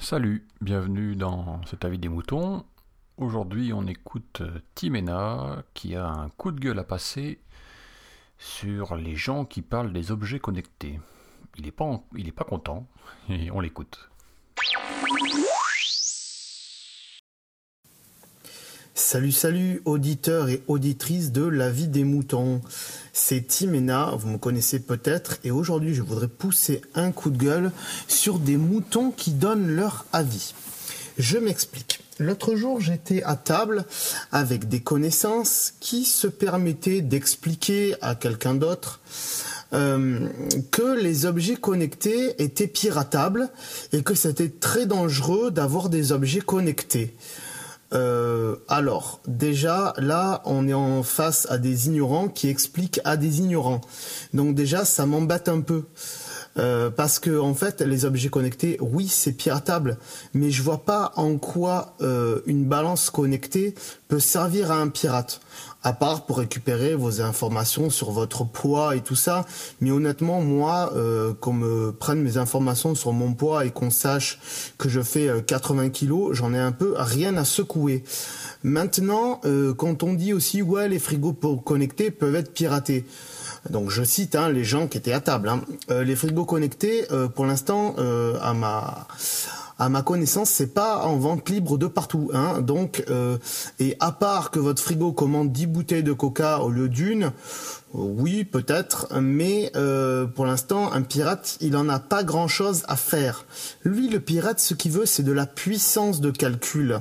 Salut, bienvenue dans cet avis des moutons. Aujourd'hui, on écoute Timena qui a un coup de gueule à passer sur les gens qui parlent des objets connectés. Il n'est pas, pas content et on l'écoute. Salut, salut, auditeurs et auditrices de La vie des moutons. C'est Timena, vous me connaissez peut-être, et aujourd'hui je voudrais pousser un coup de gueule sur des moutons qui donnent leur avis. Je m'explique. L'autre jour, j'étais à table avec des connaissances qui se permettaient d'expliquer à quelqu'un d'autre euh, que les objets connectés étaient piratables et que c'était très dangereux d'avoir des objets connectés. Euh, alors, déjà, là, on est en face à des ignorants qui expliquent à des ignorants. Donc déjà, ça m'embête un peu. Euh, parce que en fait, les objets connectés, oui, c'est piratable, mais je vois pas en quoi euh, une balance connectée peut servir à un pirate à part pour récupérer vos informations sur votre poids et tout ça. Mais honnêtement, moi, euh, qu'on me prenne mes informations sur mon poids et qu'on sache que je fais 80 euh, kilos, j'en ai un peu rien à secouer. Maintenant, euh, quand on dit aussi ouais, les frigos connectés peuvent être piratés. Donc je cite hein, les gens qui étaient à table. Hein. les frigos connectés, pour l'instant, à ma à ma connaissance, c'est pas en vente libre de partout. Hein. Donc, euh, et à part que votre frigo commande 10 bouteilles de coca au lieu d'une, euh, oui, peut-être, mais euh, pour l'instant, un pirate, il en a pas grand-chose à faire. Lui, le pirate, ce qu'il veut, c'est de la puissance de calcul.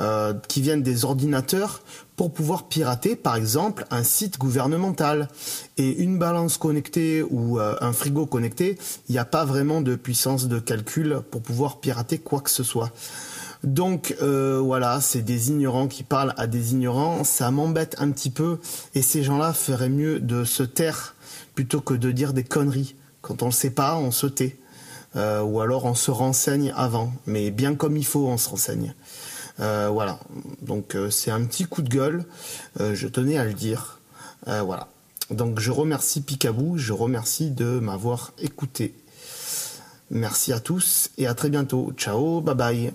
Euh, qui viennent des ordinateurs pour pouvoir pirater, par exemple, un site gouvernemental. Et une balance connectée ou euh, un frigo connecté, il n'y a pas vraiment de puissance de calcul pour pouvoir pirater quoi que ce soit. Donc euh, voilà, c'est des ignorants qui parlent à des ignorants, ça m'embête un petit peu, et ces gens-là feraient mieux de se taire plutôt que de dire des conneries. Quand on ne sait pas, on se tait. ou alors on se renseigne avant, mais bien comme il faut, on se renseigne. Euh, voilà. Donc euh, c'est un petit coup de gueule. Euh, je tenais à le dire. voilà. Donc je remercie Picabou, je remercie de m'avoir écouté. Merci à tous et à très bientôt. Ciao, bye bye.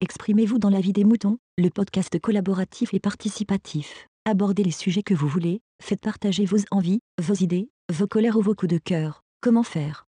Exprimez-vous dans la vie des moutons, le podcast collaboratif et participatif. Abordez les sujets que vous voulez, faites partager vos envies, vos idées, vos colères ou vos coups de cœur. Comment faire?